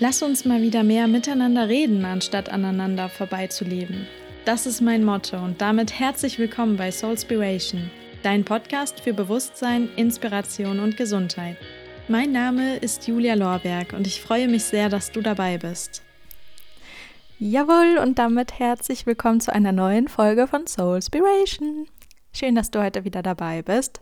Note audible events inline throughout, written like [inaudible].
Lass uns mal wieder mehr miteinander reden, anstatt aneinander vorbeizuleben. Das ist mein Motto und damit herzlich willkommen bei Soulspiration, dein Podcast für Bewusstsein, Inspiration und Gesundheit. Mein Name ist Julia Lorberg und ich freue mich sehr, dass du dabei bist. Jawohl, und damit herzlich willkommen zu einer neuen Folge von Soulspiration. Schön, dass du heute wieder dabei bist.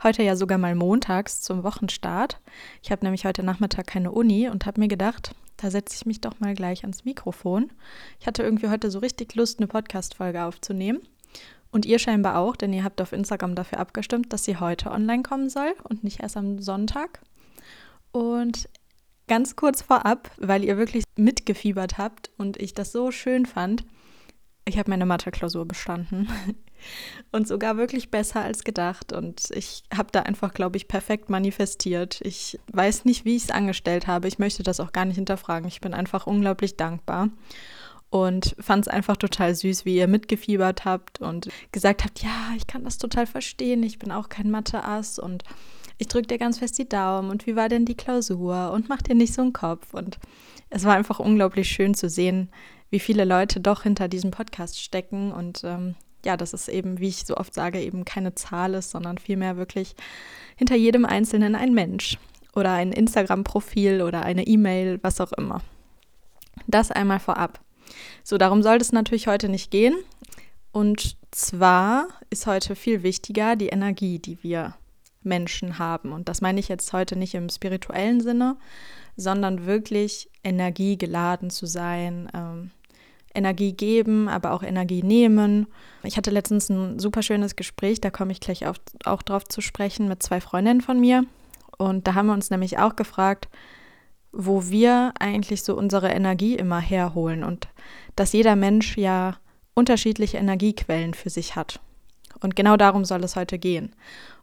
Heute ja sogar mal montags zum Wochenstart. Ich habe nämlich heute Nachmittag keine Uni und habe mir gedacht, da setze ich mich doch mal gleich ans Mikrofon. Ich hatte irgendwie heute so richtig Lust, eine Podcast-Folge aufzunehmen. Und ihr scheinbar auch, denn ihr habt auf Instagram dafür abgestimmt, dass sie heute online kommen soll und nicht erst am Sonntag. Und ganz kurz vorab, weil ihr wirklich mitgefiebert habt und ich das so schön fand, ich habe meine Mathe-Klausur bestanden. [laughs] Und sogar wirklich besser als gedacht. Und ich habe da einfach, glaube ich, perfekt manifestiert. Ich weiß nicht, wie ich es angestellt habe. Ich möchte das auch gar nicht hinterfragen. Ich bin einfach unglaublich dankbar. Und fand es einfach total süß, wie ihr mitgefiebert habt und gesagt habt, ja, ich kann das total verstehen. Ich bin auch kein Mathe-Ass und ich drücke dir ganz fest die Daumen. Und wie war denn die Klausur? Und mach dir nicht so einen Kopf. Und es war einfach unglaublich schön zu sehen, wie viele Leute doch hinter diesem Podcast stecken und ähm, ja, dass es eben, wie ich so oft sage, eben keine Zahl ist, sondern vielmehr wirklich hinter jedem Einzelnen ein Mensch oder ein Instagram-Profil oder eine E-Mail, was auch immer. Das einmal vorab. So, darum soll es natürlich heute nicht gehen. Und zwar ist heute viel wichtiger die Energie, die wir Menschen haben. Und das meine ich jetzt heute nicht im spirituellen Sinne, sondern wirklich energiegeladen zu sein, ähm, Energie geben, aber auch Energie nehmen. Ich hatte letztens ein super schönes Gespräch, da komme ich gleich auf, auch drauf zu sprechen, mit zwei Freundinnen von mir. Und da haben wir uns nämlich auch gefragt, wo wir eigentlich so unsere Energie immer herholen und dass jeder Mensch ja unterschiedliche Energiequellen für sich hat. Und genau darum soll es heute gehen.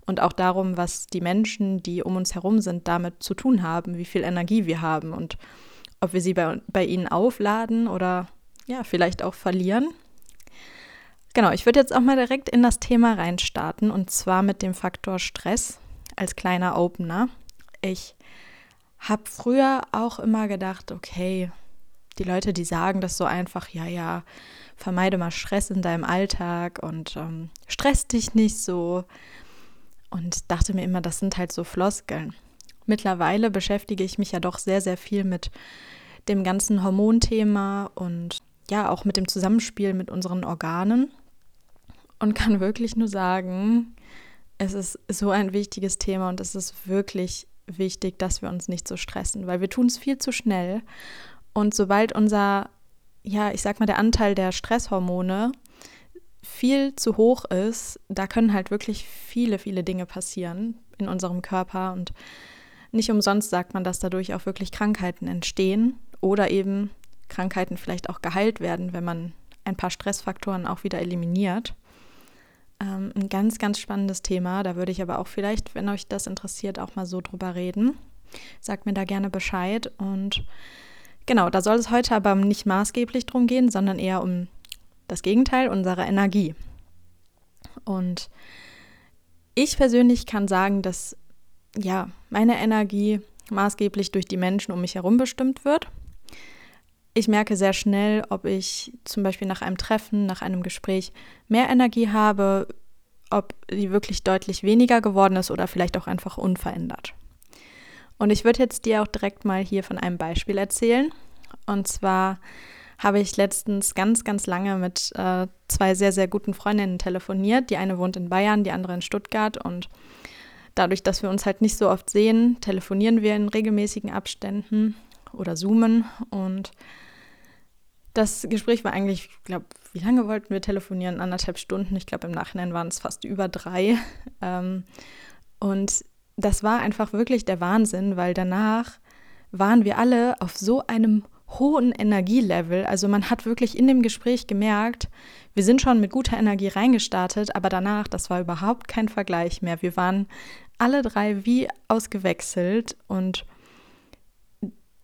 Und auch darum, was die Menschen, die um uns herum sind, damit zu tun haben, wie viel Energie wir haben und ob wir sie bei, bei ihnen aufladen oder ja, vielleicht auch verlieren. Genau, ich würde jetzt auch mal direkt in das Thema reinstarten und zwar mit dem Faktor Stress als kleiner Opener. Ich habe früher auch immer gedacht, okay, die Leute, die sagen das so einfach, ja, ja, vermeide mal Stress in deinem Alltag und ähm, stress dich nicht so. Und dachte mir immer, das sind halt so Floskeln. Mittlerweile beschäftige ich mich ja doch sehr, sehr viel mit dem ganzen Hormonthema und ja auch mit dem Zusammenspiel mit unseren Organen und kann [laughs] wirklich nur sagen, es ist so ein wichtiges Thema und es ist wirklich wichtig, dass wir uns nicht so stressen, weil wir tun es viel zu schnell. Und sobald unser, ja, ich sag mal, der Anteil der Stresshormone viel zu hoch ist, da können halt wirklich viele, viele Dinge passieren in unserem Körper und nicht umsonst sagt man, dass dadurch auch wirklich Krankheiten entstehen oder eben Krankheiten vielleicht auch geheilt werden, wenn man ein paar Stressfaktoren auch wieder eliminiert. Ähm, ein ganz, ganz spannendes Thema. Da würde ich aber auch vielleicht, wenn euch das interessiert, auch mal so drüber reden. Sagt mir da gerne Bescheid. Und genau, da soll es heute aber nicht maßgeblich drum gehen, sondern eher um das Gegenteil unserer Energie. Und ich persönlich kann sagen, dass ja, meine Energie maßgeblich durch die Menschen um mich herum bestimmt wird ich merke sehr schnell, ob ich zum Beispiel nach einem Treffen, nach einem Gespräch mehr Energie habe, ob die wirklich deutlich weniger geworden ist oder vielleicht auch einfach unverändert. Und ich würde jetzt dir auch direkt mal hier von einem Beispiel erzählen. Und zwar habe ich letztens ganz, ganz lange mit äh, zwei sehr, sehr guten Freundinnen telefoniert. Die eine wohnt in Bayern, die andere in Stuttgart. Und dadurch, dass wir uns halt nicht so oft sehen, telefonieren wir in regelmäßigen Abständen oder zoomen. Und das Gespräch war eigentlich, ich glaube, wie lange wollten wir telefonieren? Anderthalb Stunden. Ich glaube, im Nachhinein waren es fast über drei. [laughs] Ähm, und das war einfach wirklich der Wahnsinn, weil danach waren wir alle auf so einem hohen Energielevel. Also man hat wirklich in dem Gespräch gemerkt, wir sind schon mit guter Energie reingestartet, aber danach, das war überhaupt kein Vergleich mehr. Wir waren alle drei wie ausgewechselt und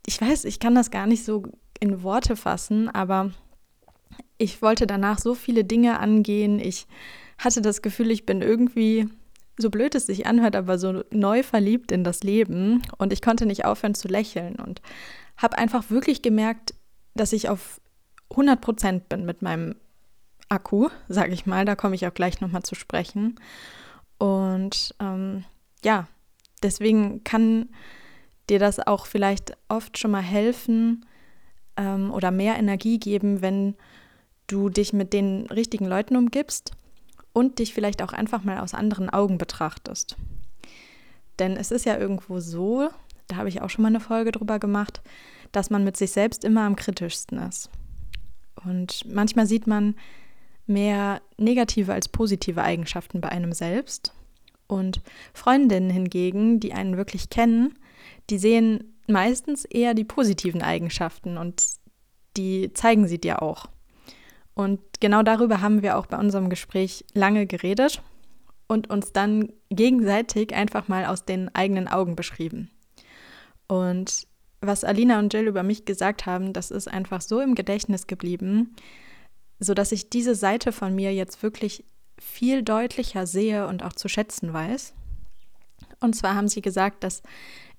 ich weiß, ich kann das gar nicht so in Worte fassen, aber ich wollte danach so viele Dinge angehen. Ich hatte das Gefühl, ich bin irgendwie, so blöd es sich anhört, aber so neu verliebt in das Leben und ich konnte nicht aufhören zu lächeln und habe einfach wirklich gemerkt, dass ich auf 100 Prozent bin mit meinem Akku, sage ich mal. Da komme ich auch gleich nochmal zu sprechen. Und ähm, ja, deswegen kann dir das auch vielleicht oft schon mal helfen ähm, oder mehr Energie geben, wenn du dich mit den richtigen Leuten umgibst und dich vielleicht auch einfach mal aus anderen Augen betrachtest. Denn es ist ja irgendwo so, da habe ich auch schon mal eine Folge drüber gemacht, dass man mit sich selbst immer am kritischsten ist. Und manchmal sieht man mehr negative als positive Eigenschaften bei einem selbst. Und Freundinnen hingegen, die einen wirklich kennen, die sehen meistens eher die positiven Eigenschaften und die zeigen sie dir auch. Und genau darüber haben wir auch bei unserem Gespräch lange geredet und uns dann gegenseitig einfach mal aus den eigenen Augen beschrieben. Und was Alina und Jill über mich gesagt haben, das ist einfach so im Gedächtnis geblieben, sodass ich diese Seite von mir jetzt wirklich viel deutlicher sehe und auch zu schätzen weiß. Und zwar haben sie gesagt, dass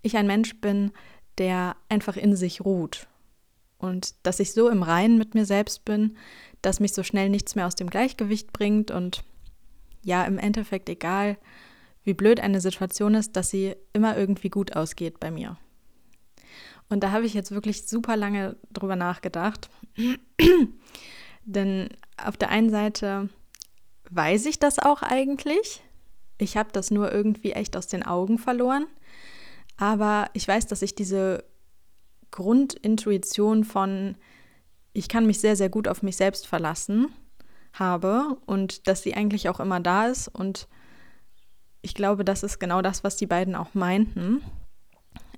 ich ein Mensch bin, der einfach in sich ruht und dass ich so im Reinen mit mir selbst bin, dass mich so schnell nichts mehr aus dem Gleichgewicht bringt und ja, im Endeffekt egal, wie blöd eine Situation ist, dass sie immer irgendwie gut ausgeht bei mir. Und da habe ich jetzt wirklich super lange drüber nachgedacht. [clears throat] Denn auf der einen Seite weiß ich das auch eigentlich. Ich habe das nur irgendwie echt aus den Augen verloren. Aber ich weiß, dass ich diese Grundintuition von, ich kann mich sehr, sehr gut auf mich selbst verlassen habe und dass sie eigentlich auch immer da ist. Und ich glaube, das ist genau das, was die beiden auch meinten.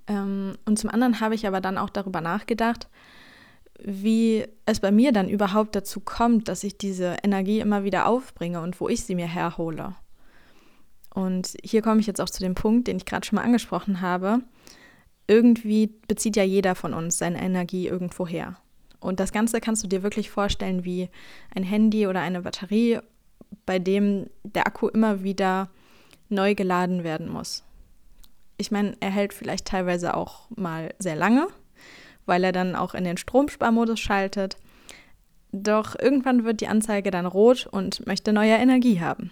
Ähm, und zum anderen habe ich aber dann auch darüber nachgedacht, wie es bei mir dann überhaupt dazu kommt, dass ich diese Energie immer wieder aufbringe und wo ich sie mir herhole. Und hier komme ich jetzt auch zu dem Punkt, den ich gerade schon mal angesprochen habe. Irgendwie bezieht ja jeder von uns seine Energie irgendwo her. Und das Ganze kannst du dir wirklich vorstellen wie ein Handy oder eine Batterie, bei dem der Akku immer wieder neu geladen werden muss. Ich meine, er hält vielleicht teilweise auch mal sehr lange, weil er dann auch in den Stromsparmodus schaltet. Doch irgendwann wird die Anzeige dann rot und möchte neue Energie haben.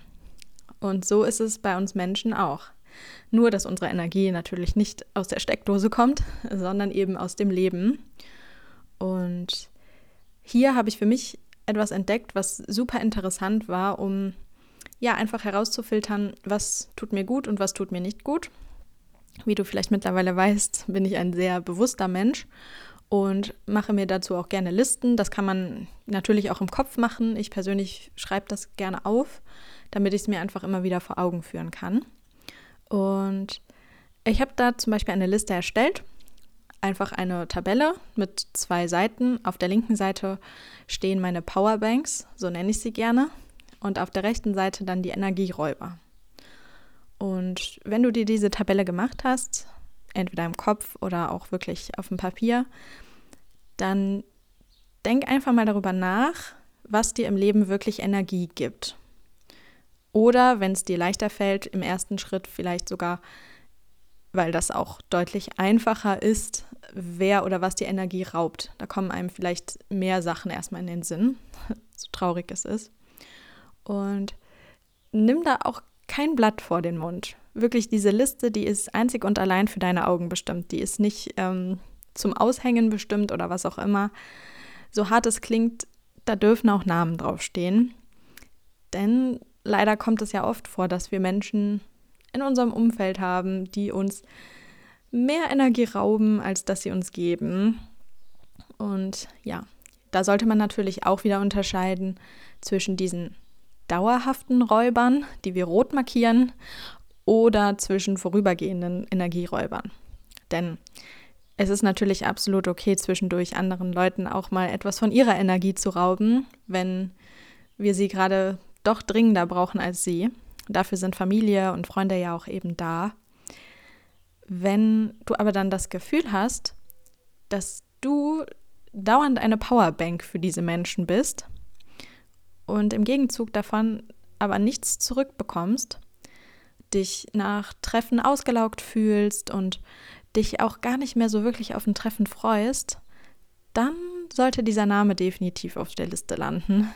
Und so ist es bei uns Menschen auch. Nur, dass unsere Energie natürlich nicht aus der Steckdose kommt, sondern eben aus dem Leben. Und hier habe ich für mich etwas entdeckt, was super interessant war, um ja einfach herauszufiltern, was tut mir gut und was tut mir nicht gut. Wie du vielleicht mittlerweile weißt, bin ich ein sehr bewusster Mensch und mache mir dazu auch gerne Listen. Das kann man natürlich auch im Kopf machen. Ich persönlich schreibe das gerne auf, damit ich es mir einfach immer wieder vor Augen führen kann. Und ich habe da zum Beispiel eine Liste erstellt. Einfach eine Tabelle mit zwei Seiten. Auf der linken Seite stehen meine Powerbanks, so nenne ich sie gerne. Und auf der rechten Seite dann die Energieräuber. Und wenn du dir diese Tabelle gemacht hast, entweder im Kopf oder auch wirklich auf dem Papier, dann denk einfach mal darüber nach, was dir im Leben wirklich Energie gibt. Oder wenn es dir leichter fällt, im ersten Schritt vielleicht sogar, weil das auch deutlich einfacher ist, wer oder was dir Energie raubt. Da kommen einem vielleicht mehr Sachen erstmal in den Sinn, [laughs] so traurig es ist. Und nimm da auch kein Blatt vor den Mund. Wirklich, diese Liste, die ist einzig und allein für deine Augen bestimmt. Die ist nicht ähm, zum Aushängen bestimmt oder was auch immer. So hart es klingt, da dürfen auch Namen draufstehen. Denn leider kommt es ja oft vor, dass wir Menschen in unserem Umfeld haben, die uns mehr Energie rauben, als dass sie uns geben. Und ja, da sollte man natürlich auch wieder unterscheiden zwischen diesen dauerhaften Räubern, die wir rot markieren, oder zwischen vorübergehenden Energieräubern. Denn es ist natürlich absolut okay, zwischendurch anderen Leuten auch mal etwas von ihrer Energie zu rauben, wenn wir sie gerade doch dringender brauchen als sie. Dafür sind Familie und Freunde ja auch eben da. Wenn du aber dann das Gefühl hast, dass du dauernd eine Powerbank für diese Menschen bist und im Gegenzug davon aber nichts zurückbekommst, dich nach Treffen ausgelaugt fühlst und dich auch gar nicht mehr so wirklich auf ein Treffen freust, dann sollte dieser Name definitiv auf der Liste landen.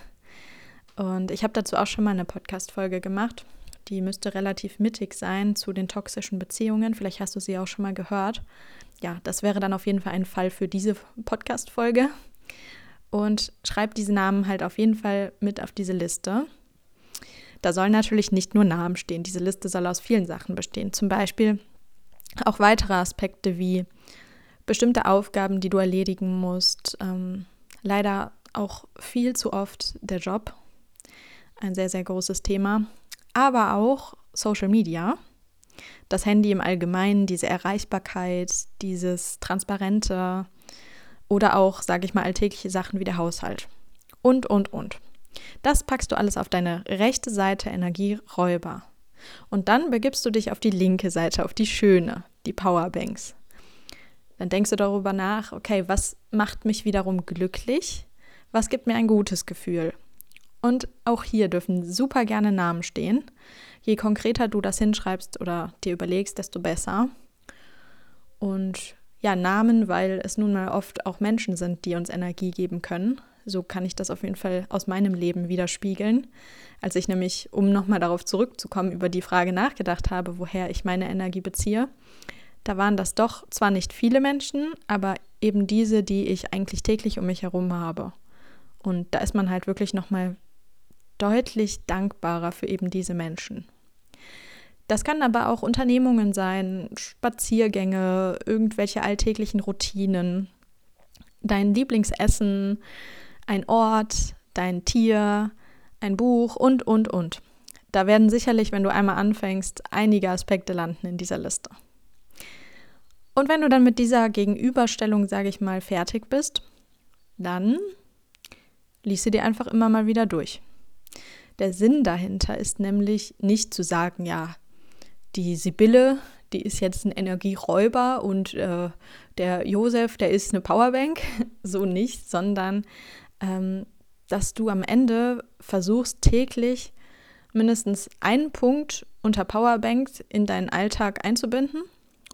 Und ich habe dazu auch schon mal eine Podcast-Folge gemacht. Die müsste relativ mittig sein zu den toxischen Beziehungen. Vielleicht hast du sie auch schon mal gehört. Ja, das wäre dann auf jeden Fall ein Fall für diese Podcast-Folge. Und schreib diese Namen halt auf jeden Fall mit auf diese Liste. Da sollen natürlich nicht nur Namen stehen. Diese Liste soll aus vielen Sachen bestehen. Zum Beispiel auch weitere Aspekte wie bestimmte Aufgaben, die du erledigen musst. Ähm, leider auch viel zu oft der Job. Ein sehr, sehr großes Thema. Aber auch Social Media. Das Handy im Allgemeinen, diese Erreichbarkeit, dieses Transparente oder auch, sage ich mal, alltägliche Sachen wie der Haushalt. Und, und, und. Das packst du alles auf deine rechte Seite Energieräuber. Und dann begibst du dich auf die linke Seite, auf die schöne, die Powerbanks. Dann denkst du darüber nach, okay, was macht mich wiederum glücklich? Was gibt mir ein gutes Gefühl? Und auch hier dürfen super gerne Namen stehen. Je konkreter du das hinschreibst oder dir überlegst, desto besser. Und ja, Namen, weil es nun mal oft auch Menschen sind, die uns Energie geben können. So kann ich das auf jeden Fall aus meinem Leben widerspiegeln. Als ich nämlich, um nochmal darauf zurückzukommen, über die Frage nachgedacht habe, woher ich meine Energie beziehe, da waren das doch zwar nicht viele Menschen, aber eben diese, die ich eigentlich täglich um mich herum habe. Und da ist man halt wirklich nochmal deutlich dankbarer für eben diese Menschen. Das kann aber auch Unternehmungen sein, Spaziergänge, irgendwelche alltäglichen Routinen, dein Lieblingsessen, ein Ort, dein Tier, ein Buch und, und, und. Da werden sicherlich, wenn du einmal anfängst, einige Aspekte landen in dieser Liste. Und wenn du dann mit dieser Gegenüberstellung, sage ich mal, fertig bist, dann lies sie dir einfach immer mal wieder durch. Der Sinn dahinter ist nämlich nicht zu sagen, ja, die Sibylle, die ist jetzt ein Energieräuber und äh, der Josef, der ist eine Powerbank. [laughs] so nicht, sondern ähm, dass du am Ende versuchst täglich mindestens einen Punkt unter Powerbank in deinen Alltag einzubinden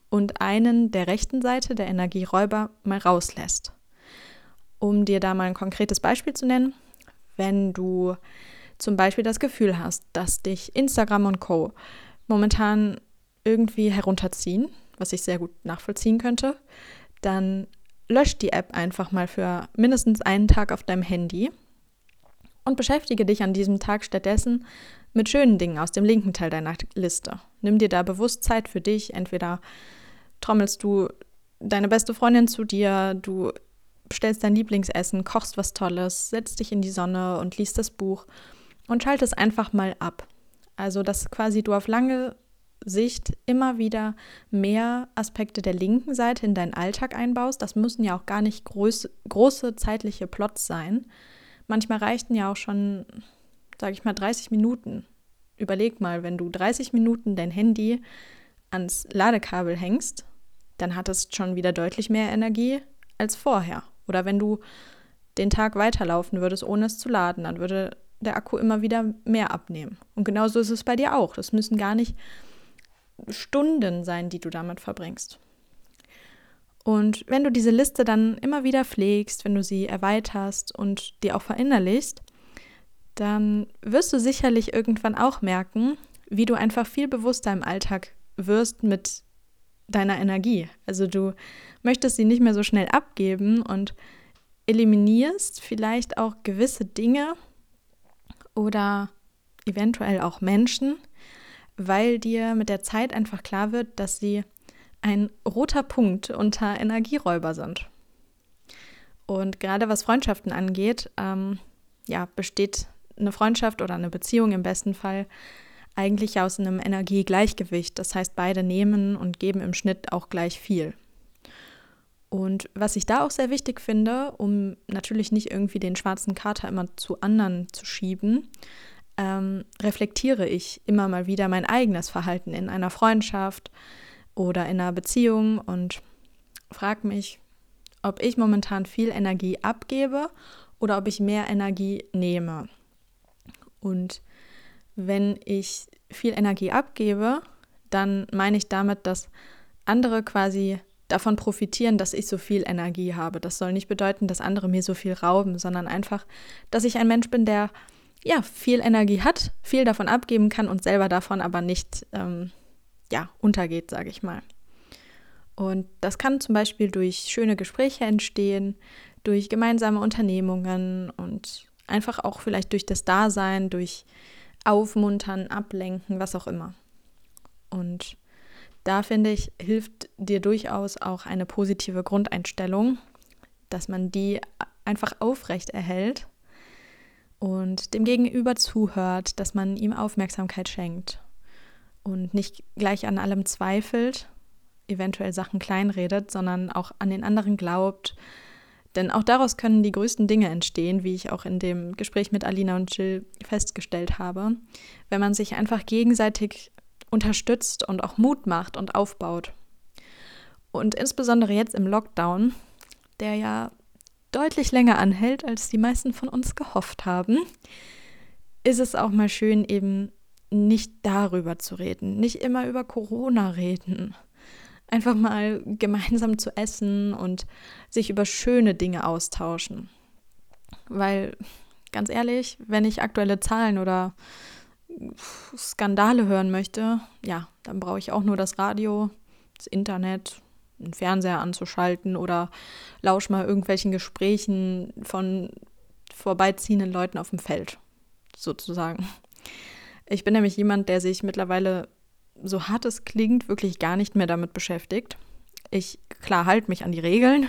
und einen der rechten Seite, der Energieräuber, mal rauslässt. Um dir da mal ein konkretes Beispiel zu nennen, wenn du zum Beispiel das Gefühl hast, dass dich Instagram und Co. momentan irgendwie herunterziehen, was ich sehr gut nachvollziehen könnte, dann lösch die App einfach mal für mindestens einen Tag auf deinem Handy und beschäftige dich an diesem Tag stattdessen mit schönen Dingen aus dem linken Teil deiner Liste. Nimm dir da bewusst Zeit für dich, entweder trommelst du deine beste Freundin zu dir, du bestellst dein Lieblingsessen, kochst was Tolles, setzt dich in die Sonne und liest das Buch und schaltest einfach mal ab. Also, dass quasi du auf lange Sicht immer wieder mehr Aspekte der linken Seite in deinen Alltag einbaust. Das müssen ja auch gar nicht groß, große zeitliche Plots sein. Manchmal reichten ja auch schon, sage ich mal, 30 Minuten. Überleg mal, wenn du 30 Minuten dein Handy ans Ladekabel hängst dann hattest schon wieder deutlich mehr Energie als vorher. Oder wenn du den Tag weiterlaufen würdest, ohne es zu laden, dann würde der Akku immer wieder mehr abnehmen. Und genauso ist es bei dir auch. Das müssen gar nicht Stunden sein, die du damit verbringst. Und wenn du diese Liste dann immer wieder pflegst, wenn du sie erweiterst und dir auch verinnerlichst, dann wirst du sicherlich irgendwann auch merken, wie du einfach viel bewusster im Alltag wirst mit deiner Energie. Also du möchtest sie nicht mehr so schnell abgeben und eliminierst vielleicht auch gewisse Dinge oder eventuell auch Menschen, weil dir mit der Zeit einfach klar wird, dass sie ein roter Punkt unter Energieräuber sind. Und gerade was Freundschaften angeht, ähm, ja, besteht eine Freundschaft oder eine Beziehung im besten Fall eigentlich aus einem Energiegleichgewicht. Das heißt, beide nehmen und geben im Schnitt auch gleich viel. Und was ich da auch sehr wichtig finde, um natürlich nicht irgendwie den schwarzen Kater immer zu anderen zu schieben, ähm, reflektiere ich immer mal wieder mein eigenes Verhalten in einer Freundschaft oder in einer Beziehung und frage mich, ob ich momentan viel Energie abgebe oder ob ich mehr Energie nehme. Und wenn ich viel Energie abgebe, dann meine ich damit, dass andere quasi davon profitieren, dass ich so viel Energie habe. Das soll nicht bedeuten, dass andere mir so viel rauben, sondern einfach, dass ich ein Mensch bin, der ja viel Energie hat, viel davon abgeben kann und selber davon aber nicht ähm, ja untergeht, sage ich mal. Und das kann zum Beispiel durch schöne Gespräche entstehen, durch gemeinsame Unternehmungen und einfach auch vielleicht durch das Dasein, durch Aufmuntern, Ablenken, was auch immer. Und da finde ich, hilft dir durchaus auch eine positive Grundeinstellung, dass man die einfach aufrecht erhält und dem Gegenüber zuhört, dass man ihm Aufmerksamkeit schenkt und nicht gleich an allem zweifelt, eventuell Sachen kleinredet, sondern auch an den anderen glaubt. Denn auch daraus können die größten Dinge entstehen, wie ich auch in dem Gespräch mit Alina und Jill festgestellt habe, wenn man sich einfach gegenseitig unterstützt und auch Mut macht und aufbaut. Und insbesondere jetzt im Lockdown, der ja deutlich länger anhält, als die meisten von uns gehofft haben, ist es auch mal schön, eben nicht darüber zu reden, nicht immer über Corona reden. Einfach mal gemeinsam zu essen und sich über schöne Dinge austauschen. Weil, ganz ehrlich, wenn ich aktuelle Zahlen oder Skandale hören möchte, ja, dann brauche ich auch nur das Radio, das Internet, einen Fernseher anzuschalten oder lausch mal irgendwelchen Gesprächen von vorbeiziehenden Leuten auf dem Feld, sozusagen. Ich bin nämlich jemand, der sich mittlerweile, so hart es klingt, wirklich gar nicht mehr damit beschäftigt. Ich, klar, halte mich an die Regeln.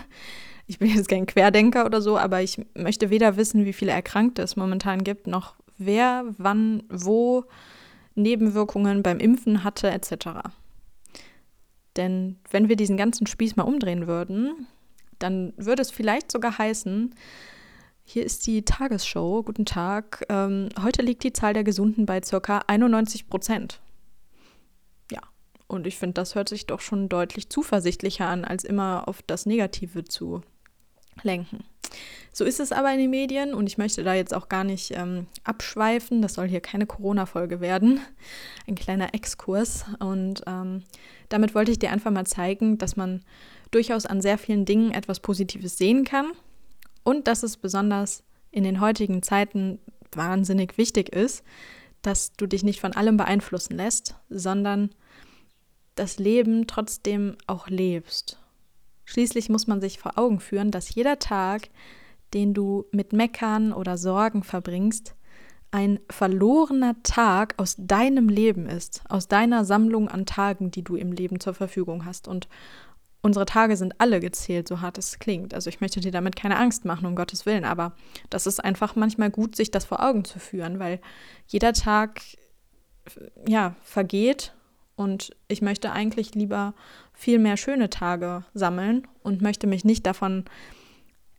Ich bin jetzt kein Querdenker oder so, aber ich möchte weder wissen, wie viele Erkrankte es momentan gibt, noch wer wann wo Nebenwirkungen beim Impfen hatte etc. Denn wenn wir diesen ganzen Spieß mal umdrehen würden, dann würde es vielleicht sogar heißen, hier ist die Tagesshow, guten Tag, ähm, heute liegt die Zahl der Gesunden bei ca. 91 Prozent. Ja, und ich finde, das hört sich doch schon deutlich zuversichtlicher an, als immer auf das Negative zu lenken. So ist es aber in den Medien und ich möchte da jetzt auch gar nicht ähm, abschweifen. Das soll hier keine Corona-Folge werden. Ein kleiner Exkurs. Und ähm, damit wollte ich dir einfach mal zeigen, dass man durchaus an sehr vielen Dingen etwas Positives sehen kann und dass es besonders in den heutigen Zeiten wahnsinnig wichtig ist, dass du dich nicht von allem beeinflussen lässt, sondern das Leben trotzdem auch lebst Schließlich muss man sich vor Augen führen, dass jeder Tag, den du mit Meckern oder Sorgen verbringst, ein verlorener Tag aus deinem Leben ist, aus deiner Sammlung an Tagen, die du im Leben zur Verfügung hast. Und unsere Tage sind alle gezählt, so hart es klingt. Also ich möchte dir damit keine Angst machen, um Gottes Willen, aber das ist einfach manchmal gut, sich das vor Augen zu führen, weil jeder Tag ja vergeht und ich möchte eigentlich lieber viel mehr schöne Tage sammeln und möchte mich nicht davon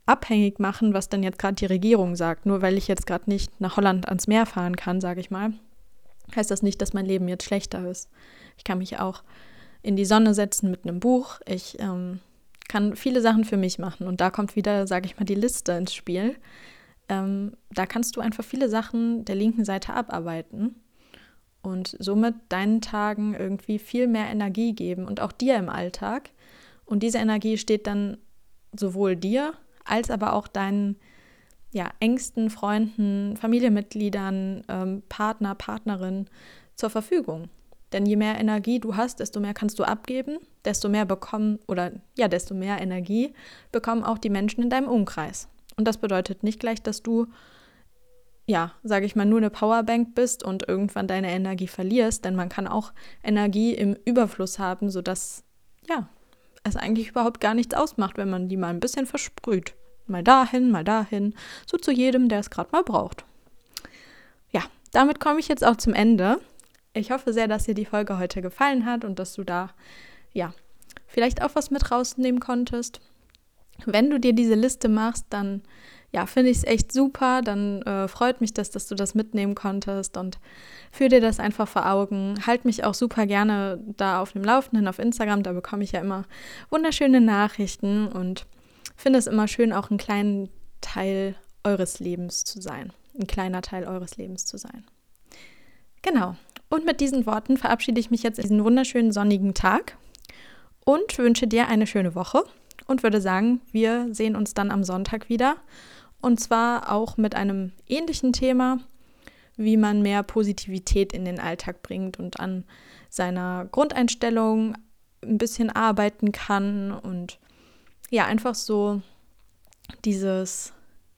abhängig machen, was dann jetzt gerade die Regierung sagt. Nur weil ich jetzt gerade nicht nach Holland ans Meer fahren kann, sage ich mal, heißt das nicht, dass mein Leben jetzt schlechter ist. Ich kann mich auch in die Sonne setzen mit einem Buch. Ich ähm, kann viele Sachen für mich machen. Und da kommt wieder, sage ich mal, die Liste ins Spiel. Ähm, da kannst du einfach viele Sachen der linken Seite abarbeiten und somit deinen Tagen irgendwie viel mehr Energie geben und auch dir im Alltag. Und diese Energie steht dann sowohl dir als aber auch deinen ja, engsten Freunden, Familienmitgliedern, ähm, Partner, Partnerin zur Verfügung. Denn je mehr Energie du hast, desto mehr kannst du abgeben, desto mehr bekommen oder ja, desto mehr Energie bekommen auch die Menschen in deinem Umkreis. Und das bedeutet nicht gleich, dass du ja, sage ich mal, nur eine Powerbank bist und irgendwann deine Energie verlierst, denn man kann auch Energie im Überfluss haben, sodass, ja, es eigentlich überhaupt gar nichts ausmacht, wenn man die mal ein bisschen versprüht. Mal dahin, mal dahin, so zu jedem, der es gerade mal braucht. Ja, damit komme ich jetzt auch zum Ende. Ich hoffe sehr, dass dir die Folge heute gefallen hat und dass du da, ja, vielleicht auch was mit rausnehmen konntest. Wenn du dir diese Liste machst, dann ja, finde ich es echt super. Dann äh, freut mich das, dass du das mitnehmen konntest und führ dir das einfach vor Augen. Halt mich auch super gerne da auf dem Laufenden auf Instagram. Da bekomme ich ja immer wunderschöne Nachrichten und finde es immer schön, auch ein kleiner Teil eures Lebens zu sein. Ein kleiner Teil eures Lebens zu sein. Genau. Und mit diesen Worten verabschiede ich mich jetzt in diesen wunderschönen sonnigen Tag und wünsche dir eine schöne Woche und würde sagen, wir sehen uns dann am Sonntag wieder. Und zwar auch mit einem ähnlichen Thema, wie man mehr Positivität in den Alltag bringt und an seiner Grundeinstellung ein bisschen arbeiten kann und ja, einfach so dieses,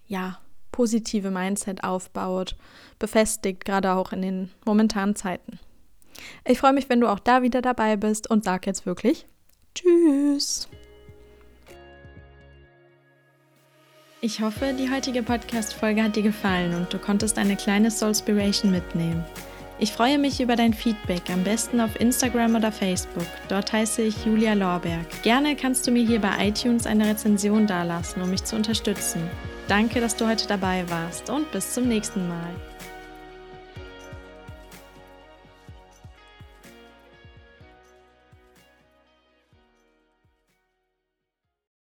ja, positive Mindset aufbaut, befestigt, gerade auch in den momentanen Zeiten. Ich freue mich, wenn du auch da wieder dabei bist und sag jetzt wirklich Tschüss. Ich hoffe, die heutige Podcast-Folge hat dir gefallen und du konntest eine kleine Soulspiration mitnehmen. Ich freue mich über dein Feedback, am besten auf Instagram oder Facebook. Dort heiße ich Julia Lorberg. Gerne kannst du mir hier bei iTunes eine Rezension dalassen, um mich zu unterstützen. Danke, dass du heute dabei warst und bis zum nächsten Mal.